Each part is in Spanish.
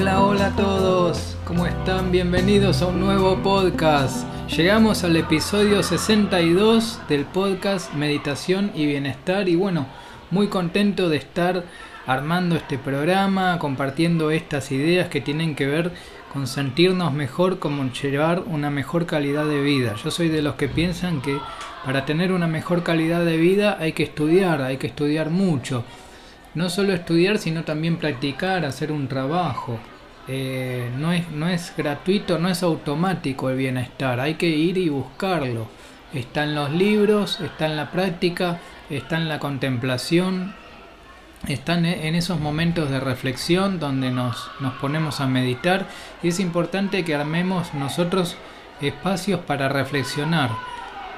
Hola, hola a todos, ¿cómo están? Bienvenidos a un nuevo podcast. Llegamos al episodio 62 del podcast Meditación y Bienestar y bueno, muy contento de estar armando este programa, compartiendo estas ideas que tienen que ver con sentirnos mejor, como llevar una mejor calidad de vida. Yo soy de los que piensan que para tener una mejor calidad de vida hay que estudiar, hay que estudiar mucho. No solo estudiar, sino también practicar, hacer un trabajo. Eh, no, es, no es gratuito, no es automático el bienestar, hay que ir y buscarlo. Está en los libros, está en la práctica, está en la contemplación, están en esos momentos de reflexión donde nos, nos ponemos a meditar y es importante que armemos nosotros espacios para reflexionar,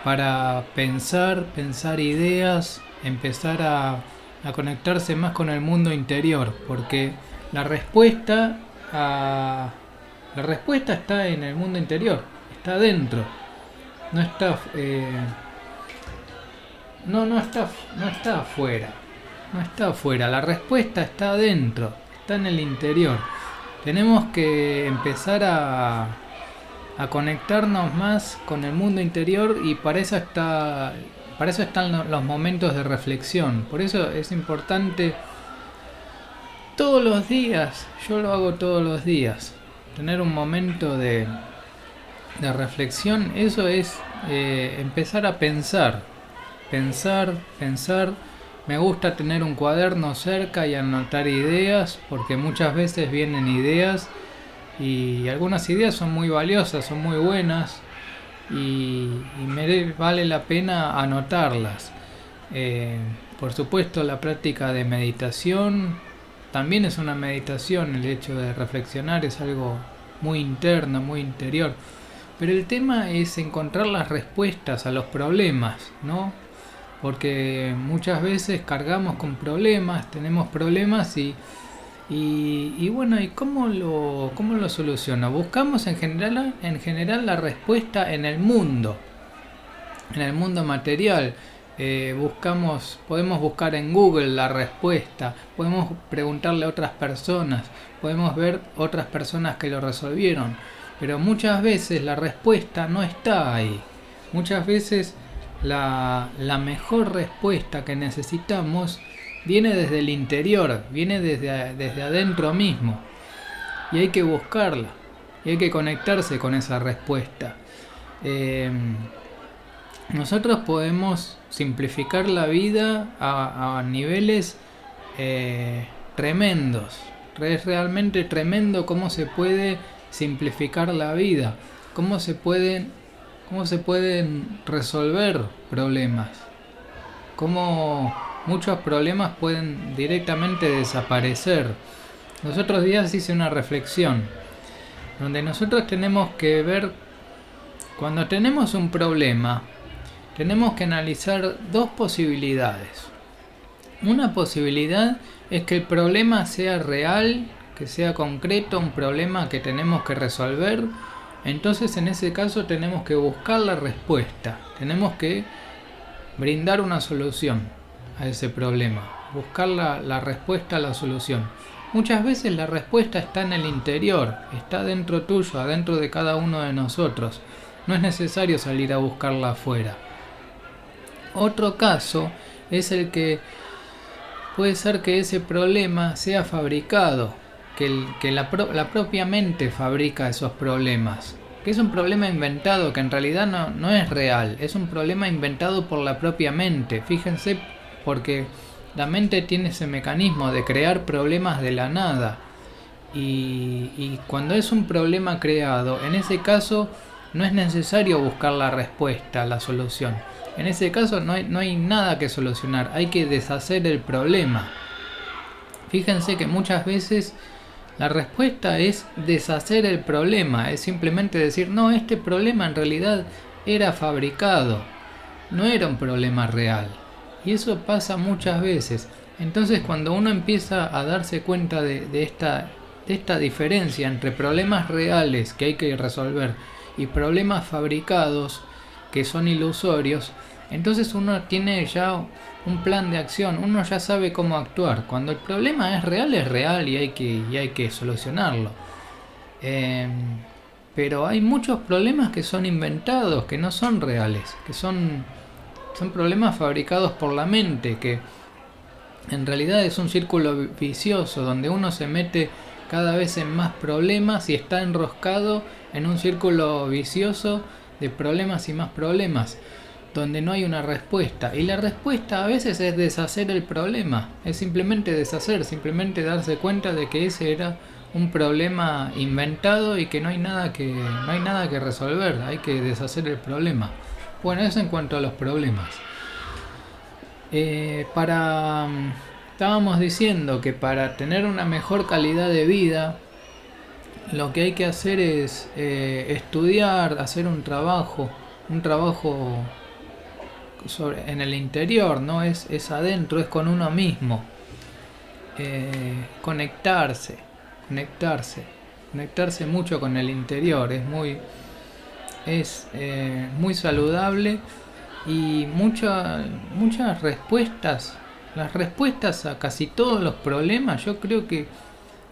para pensar, pensar ideas, empezar a, a conectarse más con el mundo interior, porque la respuesta la respuesta está en el mundo interior, está dentro, no está eh, no no está no está afuera no está afuera, la respuesta está adentro, está en el interior. Tenemos que empezar a, a conectarnos más con el mundo interior y para eso está para eso están los momentos de reflexión. Por eso es importante todos los días, yo lo hago todos los días, tener un momento de, de reflexión, eso es eh, empezar a pensar, pensar, pensar. Me gusta tener un cuaderno cerca y anotar ideas porque muchas veces vienen ideas y algunas ideas son muy valiosas, son muy buenas y, me vale la pena anotarlas. Eh, por supuesto la práctica de meditación también es una meditación, el hecho de reflexionar es algo muy interno, muy interior. Pero el tema es encontrar las respuestas a los problemas, ¿no? porque muchas veces cargamos con problemas, tenemos problemas y, y, bueno, ¿y cómo lo, cómo lo soluciono? Buscamos en general, en general la respuesta en el mundo, en el mundo material. Eh, buscamos, podemos buscar en Google la respuesta, podemos preguntarle a otras personas, podemos ver otras personas que lo resolvieron, pero muchas veces la respuesta no está ahí. Muchas veces la, la mejor respuesta que necesitamos viene desde el interior, viene desde, desde adentro mismo. Y hay que buscarla, y hay que conectarse con esa respuesta. Em, nosotros podemos simplificar la vida a, niveles eh, tremendos. Es realmente tremendo cómo se puede simplificar la vida, cómo se pueden cómo se pueden resolver problemas, cómo muchos problemas pueden directamente desaparecer. Los otros días hice una reflexión donde nosotros tenemos que ver, cuando tenemos un problema, tenemos que analizar dos posibilidades. Una posibilidad es que el problema sea real, que sea concreto, un problema que tenemos que resolver, entonces en ese caso tenemos que buscar la respuesta, tenemos que brindar una solución a ese problema, buscar la, respuesta a la solución. Muchas veces la respuesta está en el interior, está dentro tuyo, adentro de cada uno de nosotros. No es necesario salir a buscarla afuera. Otro caso es el que puede ser que ese problema sea fabricado, que, la, propia mente fabrica esos problemas. Que es un problema inventado, que en realidad no, no es real. Es un problema inventado por la propia mente. Fíjense, porque la mente tiene ese mecanismo de crear problemas de la nada. Y, y, cuando es un problema creado, en ese caso no es necesario buscar la respuesta, la solución. En ese caso no hay, nada que solucionar, hay que deshacer el problema. Fíjense que muchas veces la respuesta es deshacer el problema, es simplemente decir, no, este problema en realidad era fabricado, no era un problema real. Y eso pasa muchas veces. Entonces cuando uno empieza a darse cuenta de esta diferencia entre problemas reales que hay que resolver y problemas fabricados que son ilusorios, entonces uno tiene ya un plan de acción, uno ya sabe cómo actuar. Cuando el problema es real, es real y hay que, hay que solucionarlo. Em, pero hay muchos problemas que son inventados, que no son reales, que son, son problemas fabricados por la mente, que en realidad es un círculo vicioso donde uno se mete cada vez en más problemas y está enroscado en un círculo vicioso de problemas y más problemas, donde no hay una respuesta. Y la respuesta a veces es deshacer el problema, es simplemente deshacer, simplemente darse cuenta de que ese era un problema inventado y que no hay nada que no hay nada que resolver, hay que deshacer el problema. Bueno, eso en cuanto a los problemas. Eh, para estábamos diciendo que para tener una mejor calidad de vida lo que hay que hacer es eh, estudiar, hacer un trabajo, un trabajo sobre, en el interior, no es, es adentro, es con uno mismo. Eh, conectarse, conectarse, conectarse mucho con el interior, es muy, es muy saludable y muchas muchas respuestas, las respuestas a casi todos los problemas, yo creo que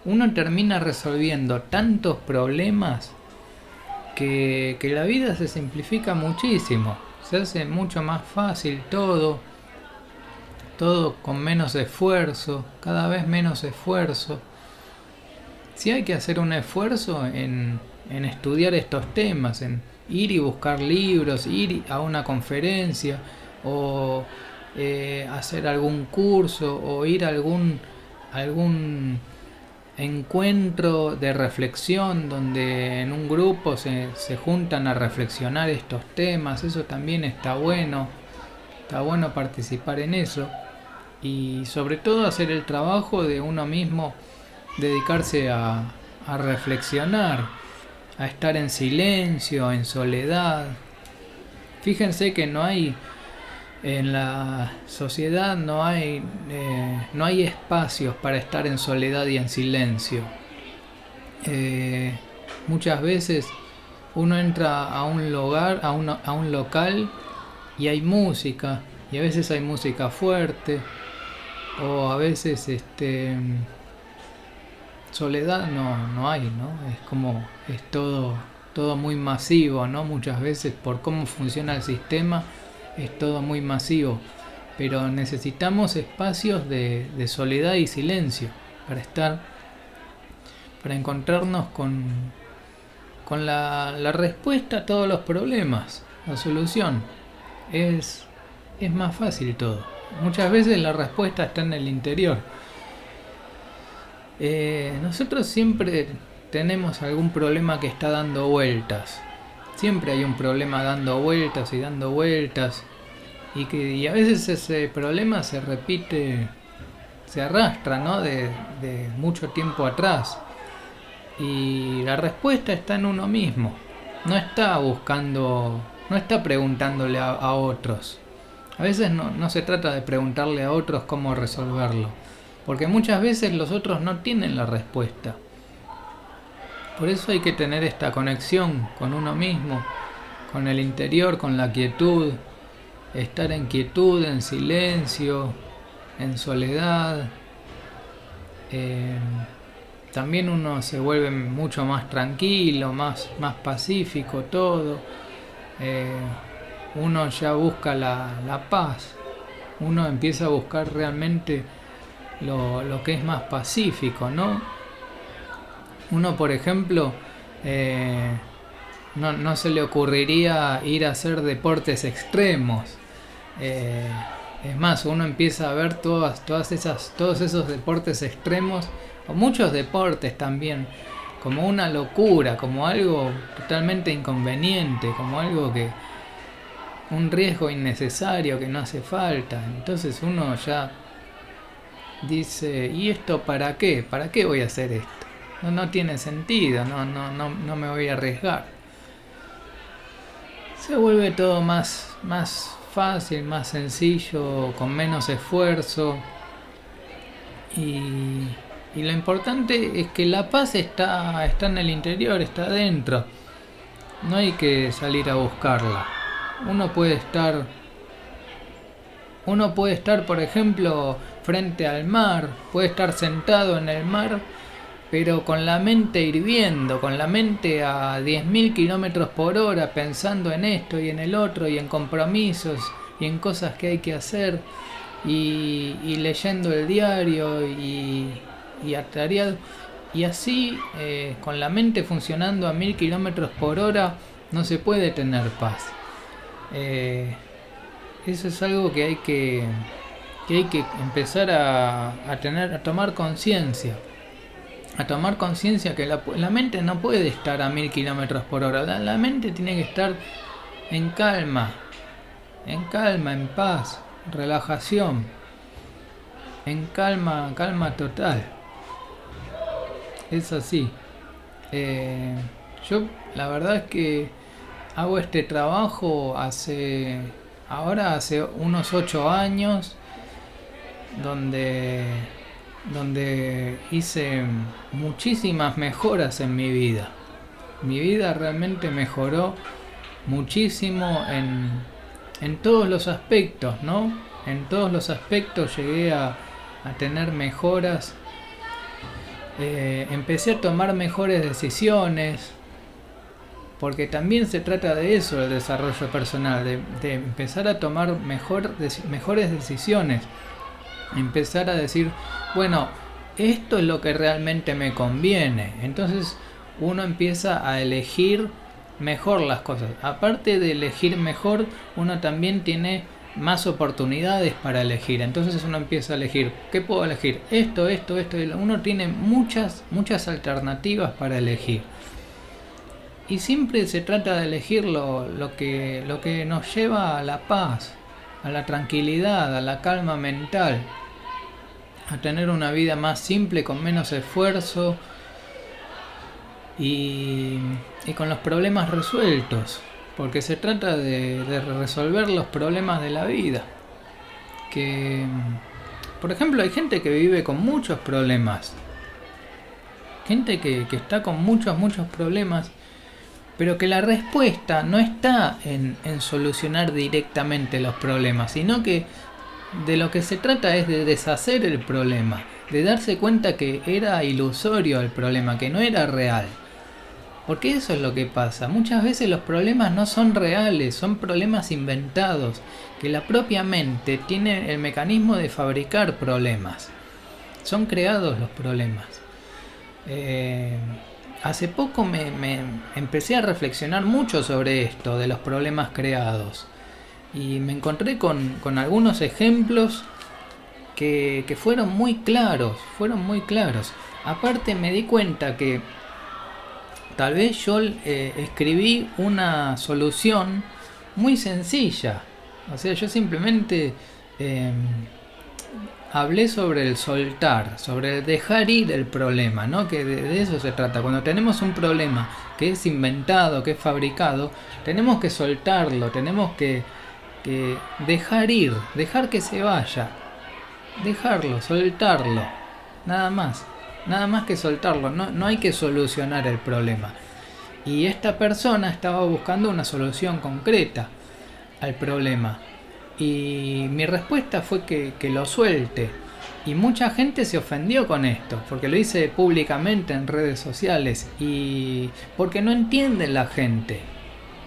uno termina resolviendo tantos problemas que, que la vida se simplifica muchísimo, se hace mucho más fácil todo, todo con menos esfuerzo, cada vez menos esfuerzo. Si hay que hacer un esfuerzo en, en estudiar estos temas, en ir y buscar libros, ir a una conferencia o eh, hacer algún curso o ir a algún, algún encuentro de reflexión donde en un grupo se, se juntan a reflexionar estos temas, eso también está bueno, está bueno participar en eso y sobre todo hacer el trabajo de uno mismo, dedicarse a, a reflexionar a estar en silencio, en soledad. Fíjense que no hay en la sociedad no hay eh, no hay espacios para estar en soledad y en silencio. Eh, muchas veces uno entra a un lugar, a un, a un local y hay música y a veces hay música fuerte o a veces este soledad no, no hay, ¿no? Es como, es todo, todo muy masivo, ¿no? Muchas veces por cómo funciona el sistema es todo muy masivo, pero necesitamos espacios de, de soledad y silencio para estar, para encontrarnos con, con la, la respuesta a todos los problemas, la solución. Es, es más fácil todo. Muchas veces la respuesta está en el interior eh, nosotros siempre tenemos algún problema que está dando vueltas. Siempre hay un problema dando vueltas y dando vueltas. Y que y a veces ese problema se repite, se arrastra, ¿no? De, mucho tiempo atrás. Y la respuesta está en uno mismo. No está buscando, no está preguntándole a, a otros. A veces no, no se trata de preguntarle a otros cómo resolverlo porque muchas veces los otros no tienen la respuesta. Por eso hay que tener esta conexión con uno mismo, con el interior, con la quietud, estar en quietud, en silencio, en soledad. Eh, también uno se vuelve mucho más tranquilo, más, más pacífico todo. Eh, uno ya busca la, la paz, uno empieza a buscar realmente lo, lo que es más pacífico, ¿no? Uno, por ejemplo, eh, no, no, se le ocurriría ir a hacer deportes extremos. Eh, es más, uno empieza a ver todas, todas esas, todos esos deportes extremos, o muchos deportes también, como una locura, como algo totalmente inconveniente, como algo que, un riesgo innecesario que no hace falta. Entonces uno ya dice, ¿y esto para qué? ¿Para qué voy a hacer esto? No, no tiene sentido, no, no, no, no me voy a arriesgar. Se vuelve todo más, más fácil, más sencillo, con menos esfuerzo. Y, y lo importante es que la paz está, está en el interior, está dentro. No hay que salir a buscarla. Uno puede estar Uno puede estar, por ejemplo, frente al mar, puede estar sentado en el mar, pero con la mente hirviendo, con la mente a 10.000 kilómetros por hora, pensando en esto y en el otro, y en compromisos y en cosas que hay que hacer, y, leyendo el diario y, y atareado. Y así, eh, con la mente funcionando a 1000 kilómetros por hora, no se puede tener paz. Eh, eso es algo que hay que, que hay que empezar a, a tener, a tomar conciencia. A tomar conciencia que la, mente no puede estar a mil kilómetros por hora. La, mente tiene que estar en calma, en calma, en paz, relajación, en calma, calma total. Es así. Eh, yo la verdad es que hago este trabajo hace ahora hace unos ocho años donde donde hice muchísimas mejoras en mi vida. Mi vida realmente mejoró muchísimo en, en todos los aspectos no en todos los aspectos llegué a, a tener mejoras. Eh, empecé a tomar mejores decisiones porque también se trata de eso el desarrollo personal, de, empezar a tomar mejor, mejores decisiones, empezar a decir, bueno, esto es lo que realmente me conviene. Entonces uno empieza a elegir mejor las cosas. Aparte de elegir mejor, uno también tiene más oportunidades para elegir. Entonces uno empieza a elegir, ¿qué puedo elegir? Esto, esto, esto. Uno tiene muchas, muchas alternativas para elegir. Y siempre se trata de elegir lo, que, lo que nos lleva a la paz, a la tranquilidad, a la calma mental, a tener una vida más simple, con menos esfuerzo y, con los problemas resueltos, porque se trata de, resolver los problemas de la vida. Que, por ejemplo, hay gente que vive con muchos problemas, gente que, que está con muchos, muchos problemas pero que la respuesta no está en, solucionar directamente los problemas, sino que de lo que se trata es de deshacer el problema, de darse cuenta que era ilusorio el problema, que no era real. Porque eso es lo que pasa. Muchas veces los problemas no son reales, son problemas inventados, que la propia mente tiene el mecanismo de fabricar problemas. Son creados los problemas. Eh, hace poco me, empecé a reflexionar mucho sobre esto, de los problemas creados. Y me encontré con, algunos ejemplos que, fueron muy claros, fueron muy claros. Aparte me di cuenta que tal vez yo eh, escribí una solución muy sencilla. O sea, yo simplemente... Em, hablé sobre el soltar, sobre dejar ir el problema, ¿no? Que de, eso se trata. Cuando tenemos un problema que es inventado, que es fabricado, tenemos que soltarlo, tenemos que, dejar ir, dejar que se vaya, dejarlo, soltarlo, nada más, nada más que soltarlo, no, no hay que solucionar el problema. Y esta persona estaba buscando una solución concreta al problema y mi respuesta fue que, lo suelte. Y mucha gente se ofendió con esto, porque lo hice públicamente en redes sociales y porque no entiende la gente.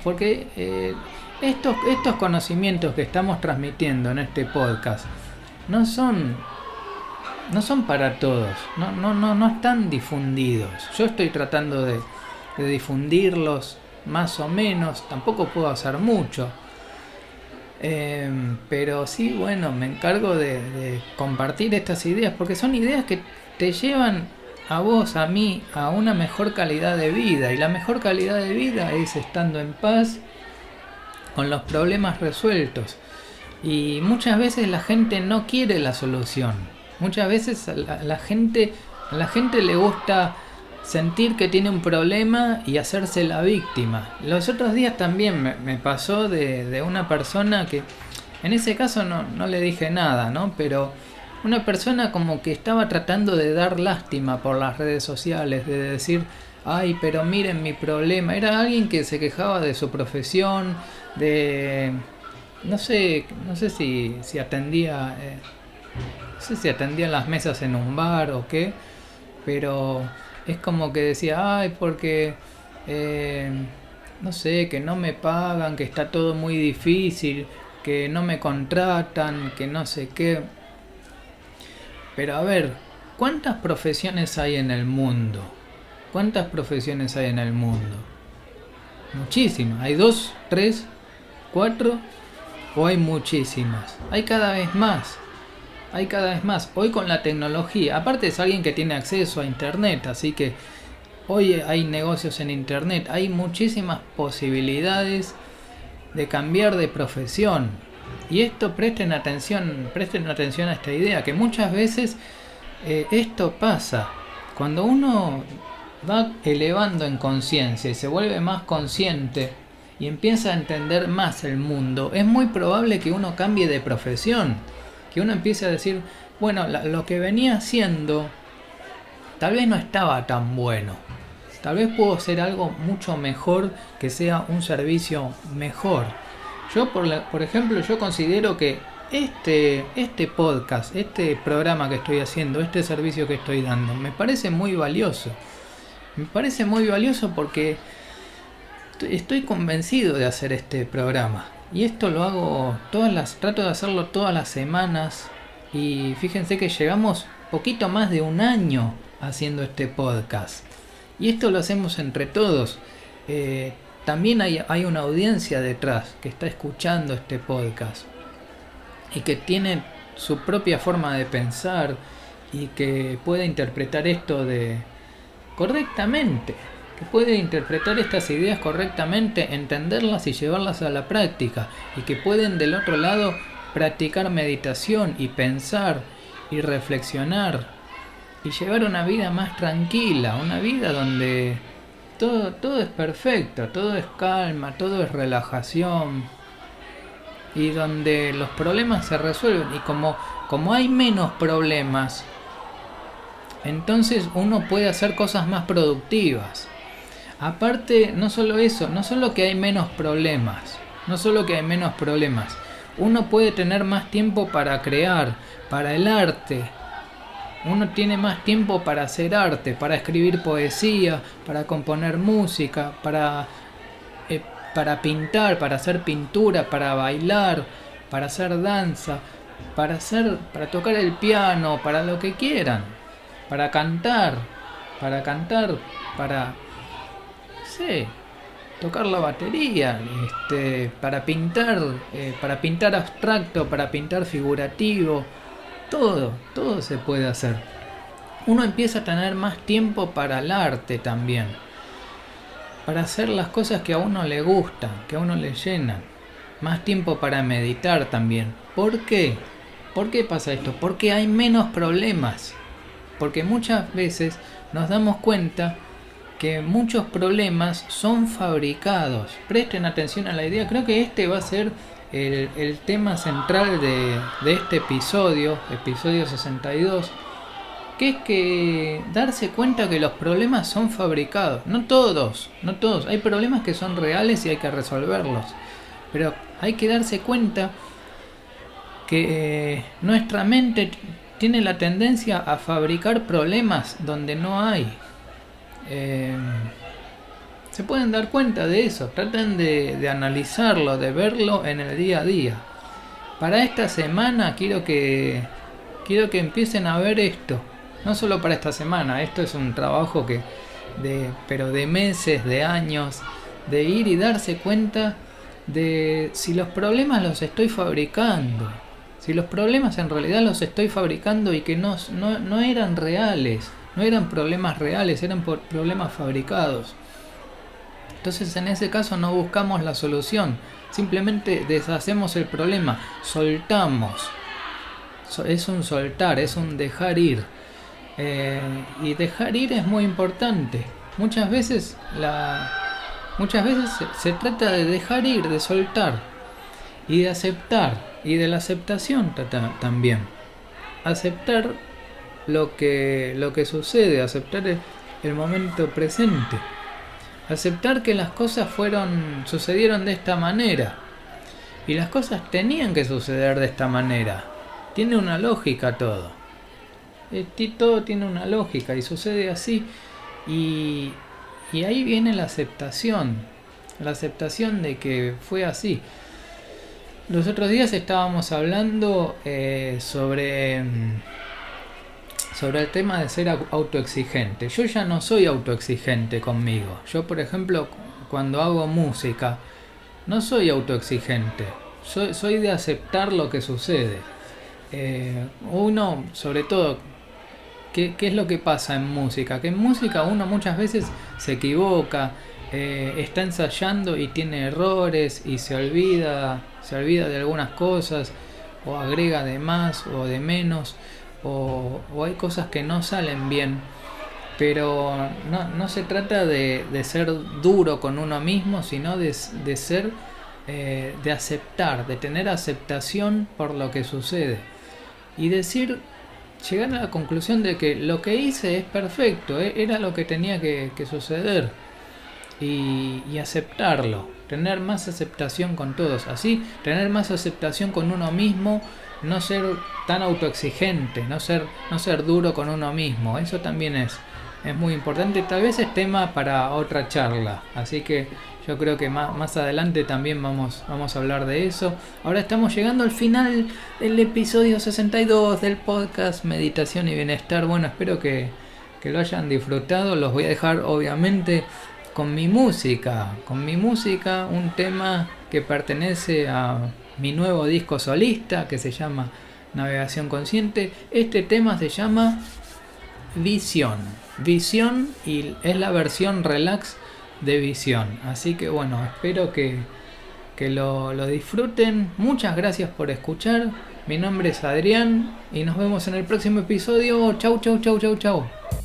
Porque eh, estos, estos conocimientos que estamos transmitiendo en este podcast no son, no son para todos, no, no, no, no están difundidos. Yo estoy tratando de difundirlos más o menos, tampoco puedo hacer mucho Em, pero sí, bueno, me encargo de, compartir estas ideas porque son ideas que te llevan a vos, a mí, a una mejor calidad de vida. Y la mejor calidad de vida es estando en paz con los problemas resueltos. Y muchas veces la gente no quiere la solución. Muchas veces la gente, a la gente le gusta sentir que tiene un problema y hacerse la víctima. Los otros días también me, pasó de, una persona que, en ese caso no, no, le dije nada, ¿no? Pero una persona como que estaba tratando de dar lástima por las redes sociales, de decir, ay, pero miren mi problema. Era alguien que se quejaba de su profesión, de, no sé, no sé si, si atendía, eh, no sé si atendía las mesas en un bar o qué, pero es como que decía, ay, porque, eh, no sé, que no me pagan, que está todo muy difícil, que no me contratan, que no sé qué. Pero a ver, ¿cuántas profesiones hay en el mundo? ¿Cuántas profesiones hay en el mundo? Muchísimas. ¿Hay dos, tres, cuatro? ¿O hay muchísimas? Hay cada vez más. Hay cada vez más. Hoy con la tecnología, aparte es alguien que tiene acceso a Internet, así que hoy hay negocios en Internet, hay muchísimas posibilidades de cambiar de profesión. Y esto presten atención, presten atención a esta idea, que muchas veces eh, esto pasa. Cuando uno va elevando en conciencia y se vuelve más consciente y empieza a entender más el mundo, es muy probable que uno cambie de profesión, que uno empiece a decir, bueno, lo que venía haciendo tal vez no estaba tan bueno, tal vez puedo hacer algo mucho mejor que sea un servicio mejor. Yo, por, por ejemplo, yo considero que este, este podcast, este programa que estoy haciendo, este servicio que estoy dando, me parece muy valioso. Me parece muy valioso porque estoy convencido de hacer este programa. Y esto lo hago todas las, trato de hacerlo todas las semanas. Y fíjense que llegamos poquito más de un año haciendo este podcast. Y esto lo hacemos entre todos. Eh, también hay, hay una audiencia detrás que está escuchando este podcast. Y que tiene su propia forma de pensar. Y que puede interpretar esto de, correctamente, que puede interpretar estas ideas correctamente, entenderlas y llevarlas a la práctica, y que pueden del otro lado practicar meditación y pensar y reflexionar y llevar una vida más tranquila, una vida donde todo, todo es perfecto, todo es calma, todo es relajación y donde los problemas se resuelven y como, como hay menos problemas, entonces uno puede hacer cosas más productivas. Aparte, no solo eso, no solo que hay menos problemas, no solo que hay menos problemas, uno puede tener más tiempo para crear, para el arte. Uno tiene más tiempo para hacer arte, para escribir poesía, para componer música, para, eh, para pintar, para hacer pintura, para bailar, para hacer danza, para hacer, para tocar el piano, para lo que quieran para cantar, para cantar, para, tocar la batería, este, para pintar, eh, para pintar abstracto, para pintar figurativo, todo, todo se puede hacer. Uno empieza a tener más tiempo para el arte también, para hacer las cosas que a uno le gustan, que a uno le llenan, más tiempo para meditar también. ¿Por qué? ¿Por qué pasa esto? Porque hay menos problemas porque muchas veces nos damos cuenta que muchos problemas son fabricados. Presten atención a la idea, creo que este va a ser el, tema central de, de este episodio, episodio 62, que es que darse cuenta que los problemas son fabricados. No todos, no todos. Hay problemas que son reales y hay que resolverlos. Pero hay que darse cuenta que eh, nuestra mente tiene la tendencia a fabricar problemas donde no hay. Eh, se pueden dar cuenta de eso, traten de, analizarlo, de verlo en el día a día. Para esta semana quiero que quiero que empiecen a ver esto. No solo para esta semana, esto es un trabajo que de pero de meses, de años, de ir y darse cuenta de si los problemas los estoy fabricando si los problemas en realidad los estoy fabricando y que no, no, eran reales, no eran problemas reales, eran problemas fabricados. Entonces en ese caso no buscamos la solución, simplemente deshacemos el problema, soltamos. Es un soltar, es un dejar ir. Eh, y dejar ir es muy importante. Muchas veces la, muchas veces se trata de dejar ir, de soltar y de aceptar y de la aceptación también. Aceptar lo que, lo que sucede, aceptar el, momento presente. Aceptar que las cosas fueron sucedieron de esta manera. Y las cosas tenían que suceder de esta manera. Tiene una lógica todo. Eh, todo tiene una lógica y sucede así. Y, y ahí viene la aceptación. La aceptación de que fue así. Los otros días estábamos hablando eh, sobre, mm, sobre el tema de ser autoexigente. Yo ya no soy autoexigente conmigo. Yo, por ejemplo, cuando hago música, no soy autoexigente. Soy, soy de aceptar lo que sucede. Eh, uno, sobre todo, ¿qué, ¿qué, es lo que pasa en música? Que en música uno muchas veces se equivoca, eh, está ensayando y tiene errores y se olvida, se olvida de algunas cosas o agrega de más o de menos o, hay cosas que no salen bien. Pero no, se trata de, ser duro con uno mismo, sino de, ser, eh, de aceptar, de tener aceptación por lo que sucede. Y decir, llegar a la conclusión de que lo que hice es perfecto, eh, era lo que tenía que suceder y, aceptarlo, tener más aceptación con todos, así tener más aceptación con uno mismo, no ser tan autoexigente, no ser, no ser duro con uno mismo, eso también es, es muy importante, tal vez es tema para otra charla, así que yo creo que más, más adelante también vamos, vamos a hablar de eso. Ahora estamos llegando al final del episodio 62 del podcast Meditación y Bienestar. Bueno, espero que, que lo hayan disfrutado. Los voy a dejar obviamente con mi música, con mi música, un tema que pertenece a mi nuevo disco solista que se llama Navegación Consciente. Este tema se llama Visión. Visión y es la versión relax de Visión. Así que bueno, espero que, que lo, lo disfruten. Muchas gracias por escuchar. Mi nombre es Adrián y nos vemos en el próximo episodio. Chau, chau, chau, chau, chau.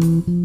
Mm-hmm.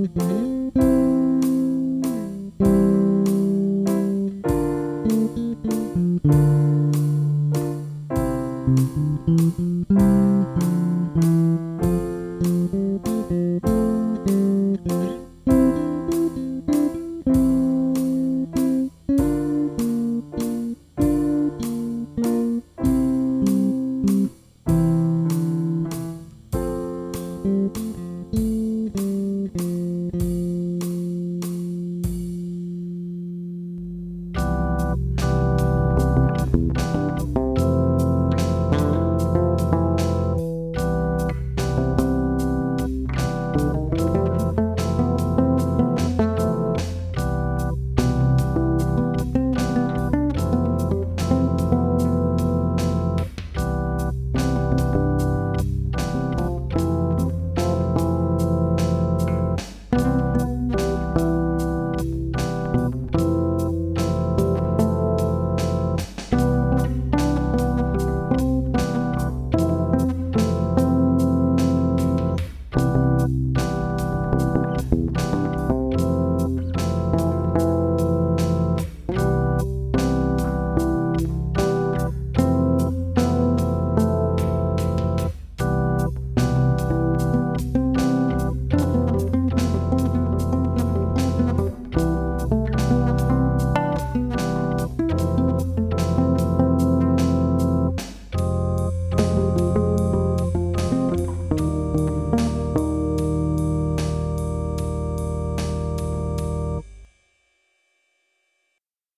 Mm-hmm.